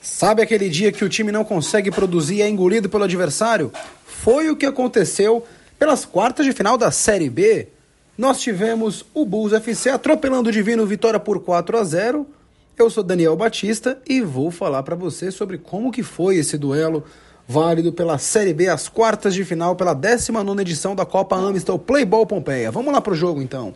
Sabe aquele dia que o time não consegue produzir e é engolido pelo adversário? Foi o que aconteceu pelas quartas de final da Série B. Nós tivemos o Bulls FC atropelando o Divino Vitória por 4 a 0. Eu sou Daniel Batista e vou falar para você sobre como que foi esse duelo válido pela Série B, as quartas de final pela 19ª edição da Copa Amistel Playball Pompeia. Vamos lá pro jogo então.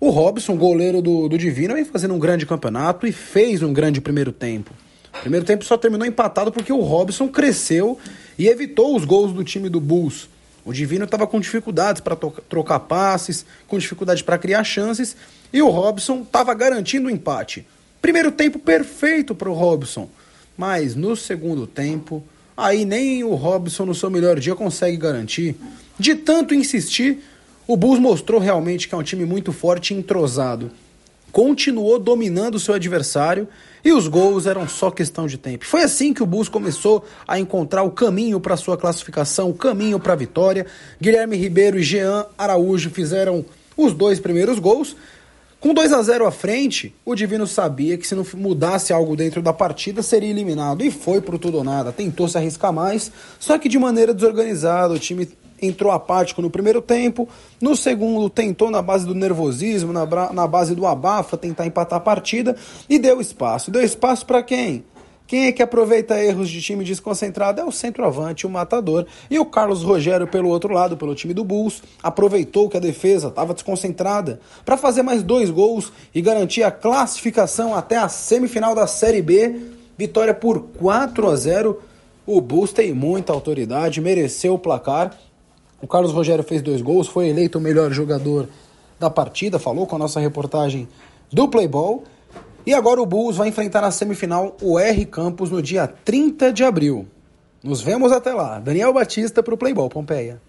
O Robson, goleiro do, do Divino, vem fazendo um grande campeonato e fez um grande primeiro tempo. Primeiro tempo só terminou empatado porque o Robson cresceu e evitou os gols do time do Bulls. O Divino estava com dificuldades para trocar passes, com dificuldade para criar chances, e o Robson estava garantindo o empate. Primeiro tempo perfeito para o Robson, mas no segundo tempo, aí nem o Robson no seu melhor dia consegue garantir. De tanto insistir, o Bulls mostrou realmente que é um time muito forte e entrosado continuou dominando seu adversário e os gols eram só questão de tempo. Foi assim que o Bulls começou a encontrar o caminho para sua classificação, o caminho para a vitória. Guilherme Ribeiro e Jean Araújo fizeram os dois primeiros gols. Com 2 a 0 à frente, o Divino sabia que se não mudasse algo dentro da partida seria eliminado e foi pro tudo ou nada. Tentou se arriscar mais, só que de maneira desorganizada. O time entrou apático no primeiro tempo, no segundo tentou na base do nervosismo, na, na base do abafa, tentar empatar a partida e deu espaço. Deu espaço para quem? Quem é que aproveita erros de time desconcentrado? É o centroavante, o matador. E o Carlos Rogério, pelo outro lado, pelo time do Bulls, aproveitou que a defesa estava desconcentrada para fazer mais dois gols e garantir a classificação até a semifinal da Série B. Vitória por 4 a 0. O Bulls tem muita autoridade, mereceu o placar o Carlos Rogério fez dois gols, foi eleito o melhor jogador da partida, falou com a nossa reportagem do Playball. E agora o Bulls vai enfrentar na semifinal o R Campos no dia 30 de abril. Nos vemos até lá. Daniel Batista para o Playball Pompeia.